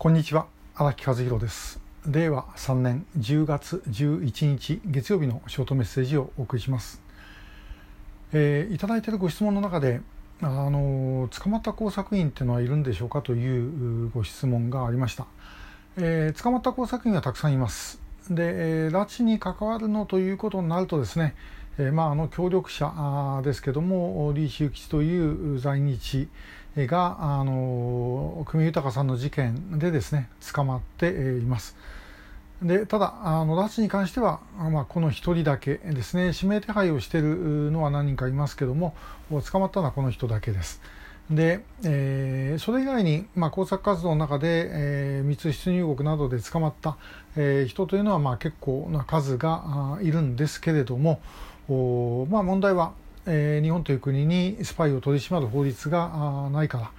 こんにちは荒木和弘です。令和3年10月11日月曜日のショートメッセージをお送りします、えー、いただいているご質問の中であの捕まった工作員っていうのはいるんでしょうかというご質問がありました、えー、捕まった工作員はたくさんいます。で、えー、拉致に関わるのということになるとですね、えー、まあ、あの協力者ですけども李修吉という在日があの久米豊さんの事件でですね捕まっています。でただあの拉致に関しては、まあ、この1人だけですね指名手配をしているのは何人かいますけども捕まったのはこの人だけです。で、えー、それ以外に、まあ、工作活動の中で、えー、密出入国などで捕まった、えー、人というのは、まあ、結構な数がいるんですけれどもまあ、問題はえー、日本という国にスパイを取り締まる法律がないから、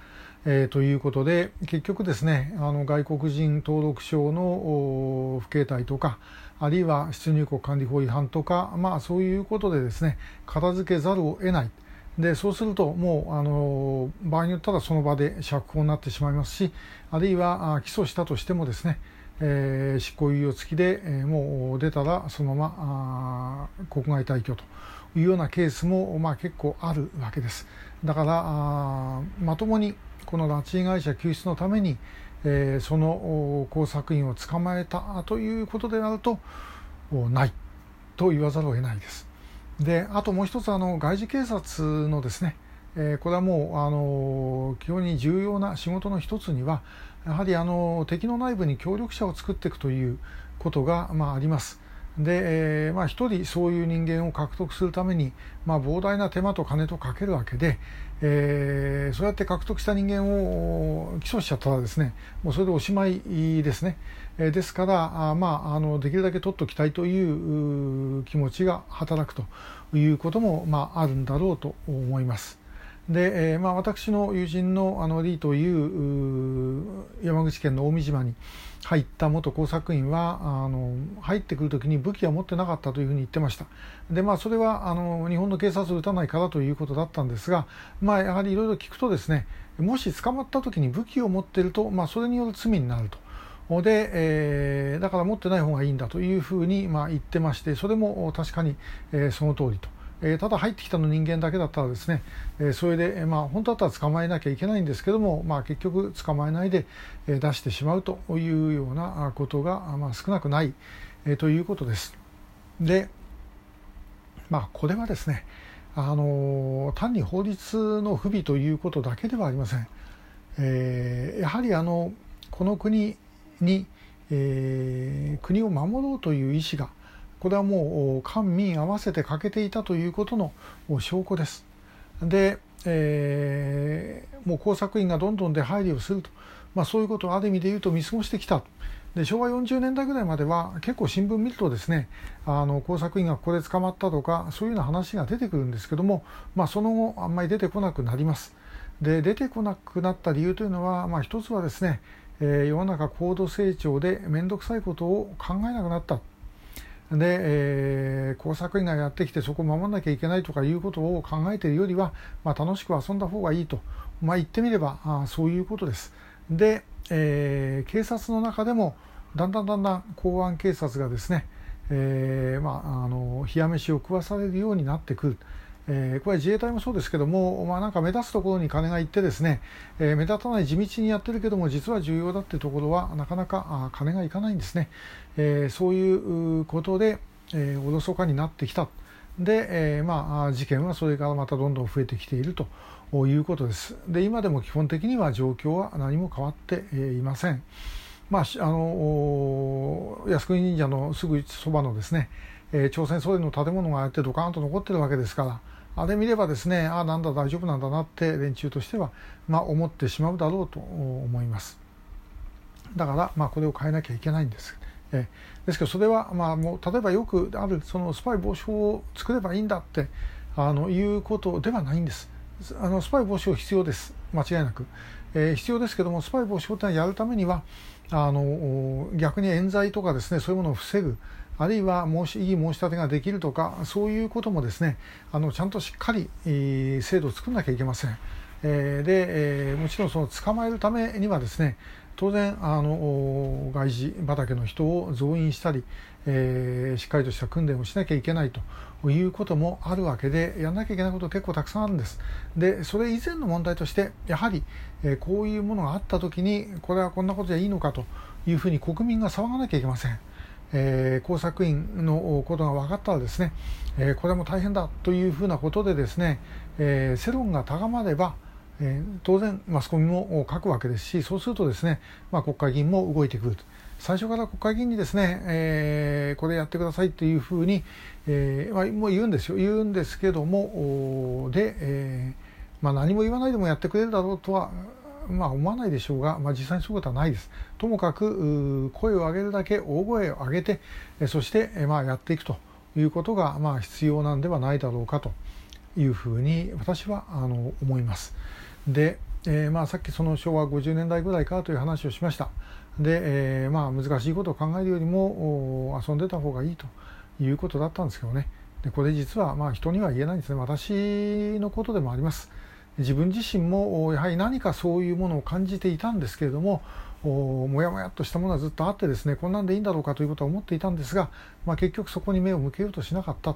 えー、ということで結局ですねあの外国人登録証の不携帯とかあるいは出入国管理法違反とか、まあ、そういうことでですね片付けざるを得ない。でそうするともうあの場合によったらその場で釈放になってしまいますしあるいは起訴したとしてもですねえー、執行猶予付きで、えー、もう出たらそのまま国外退去というようなケースも、まあ、結構あるわけです。だからまともにこの拉致被害者救出のために、えー、その工作員を捕まえたということであるとないと言わざるを得ないです。であともう一つあの外事警察のですねえー、これはもうあの非常に重要な仕事の一つにはやはりあの敵の内部に協力者を作っていくということが、まあ、あります。で、えーまあ、一人そういう人間を獲得するために、まあ、膨大な手間と金とかけるわけで、えー、そうやって獲得した人間を起訴しちゃったらですねもうそれでおしまいですね、えー、ですからあ、まあ、あのできるだけ取っておきたいという気持ちが働くということも、まあ、あるんだろうと思います。で、えーまあ、私の友人のあのリーという山口県の近江島に入った元工作員はあの入ってくる時に武器は持ってなかったというふうに言ってましたで、まあ、それはあの日本の警察を撃たないからということだったんですが、まあ、やはりいろいろ聞くとですねもし捕まった時に武器を持っていると、まあ、それによる罪になると。で、えー、だから持ってない方がいいんだというふうに、まあ、言ってましてそれも確かに、えー、その通りと。えただ入ってきたの人間だけだったらですね、えそれで、まあ、本当だったら捕まえなきゃいけないんですけども、まあ、結局捕まえないで、え出してしまうというようなことが、まあ、少なくない、えということです。で、まあ、これはですねあの単に法律の不備ということだけではありません。えー、やはりあのこの国に、えー、国を守ろうという意思がこれはもう官民合わせて欠けていたということの証拠です。で、えー、もう工作員がどんどん出入りをすると、まあ、そういうことをある意味で言うと見過ごしてきたで昭和40年代ぐらいまでは結構新聞見るとですねあの工作員がここで捕まったとかそういうような話が出てくるんですけども、まあ、その後あんまり出てこなくなります。で出てこなくなった理由というのは、まあ、一つはですね、えー、世の中高度成長で面倒くさいことを考えなくなったで、えー、工作員がやってきてそこを守らなきゃいけないとかいうことを考えているよりは、まあ、楽しく遊んだ方がいいと、まあ、言ってみればあそういうことです。で、えー、警察の中でもだんだんだんだん公安警察がですね、えーまあ、あの冷や飯を食わされるようになってくる。えー、これは自衛隊もそうですけども、まあ、なんか目立つところに金がいってですね、えー、目立たない地道にやってるけども実は重要だってところはなかなかあ金がいかないんですね、えー、そういうことで、え、おろそかになってきた。で、え、まあ事件はそれからまたどんどん増えてきているということです。で今でも基本的には状況は何も変わっていません。まあ、あの靖国神社のすぐそばのですね、えー、朝鮮総連の建物があってドカーンと残ってるわけですからあれ見ればですねああなんだ大丈夫なんだなって連中としては、まあ、思ってしまうだろうと思います。だから、まあ、これを変えなきゃいけないんです。えですけどそれは、まあ、もう例えばよくあるそのスパイ防止法を作ればいいんだってあのいうことではないんです。あのスパイ防止法必要です。間違いなく、えー、必要ですけどもスパイ防止法ってやるためにはあの逆に冤罪とかですねそういうものを防ぐ。あるいは申し異議申し立てができるとかそういうこともですねあのちゃんとしっかり、制度を作らなきゃいけません。えー、で、えー、もちろんその捕まえるためにはですね当然あの外事畑の人を増員したり、えー、しっかりとした訓練をしなきゃいけないということもあるわけでやらなきゃいけないこと結構たくさんあるんですでそれ以前の問題としてやはり、えー、こういうものがあった時にこれはこんなことじゃいいのかというふうに国民が騒がなきゃいけません。えー、工作員のことが分かったらですね、えー、これも大変だというふうなことでですね、えー、世論が高まれば、え当然マスコミも書くわけですしそうするとですね、まあ、国会議員も動いてくると。最初から国会議員にですね、えーこれやってくださいというふうに、えまあ、もう言うんですよ。言うんですけどもで、えまあ、何も言わないでもやってくれるだろうとはまあ、思わないでしょうが、まあ、実際にそういうことはないです。ともかく声を上げるだけ大声を上げてそして、まあ、やっていくということが、まあ、必要なんではないだろうかというふうに私はあの思います。で、えー、まあ、さっきその昭和50年代ぐらいかという話をしました。で、えー、まあ、難しいことを考えるよりも遊んでた方がいいということだったんですけどね。でこれ実はまあ人には言えないんですね。私のことでもあります。自分自身もやはり何かそういうものを感じていたんですけれどももやもやっとしたものはずっとあってですねこんなんでいいんだろうかということは思っていたんですが、まあ、結局そこに目を向けようとしなかった。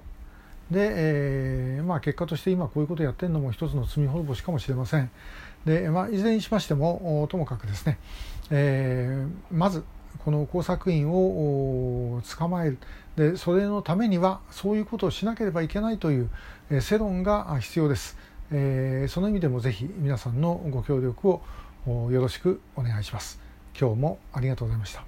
で、えー、まあ、結果として今こういうことをやってるのも一つの罪滅ぼしかもしれません。で、まあ、いずれにしましてもともかくですね、えー、まずこの工作員を捕まえる。でそれのためにはそういうことをしなければいけないという世論が必要です。えー、その意味でもぜひ皆さんのご協力をよろしくお願いします。今日もありがとうございました。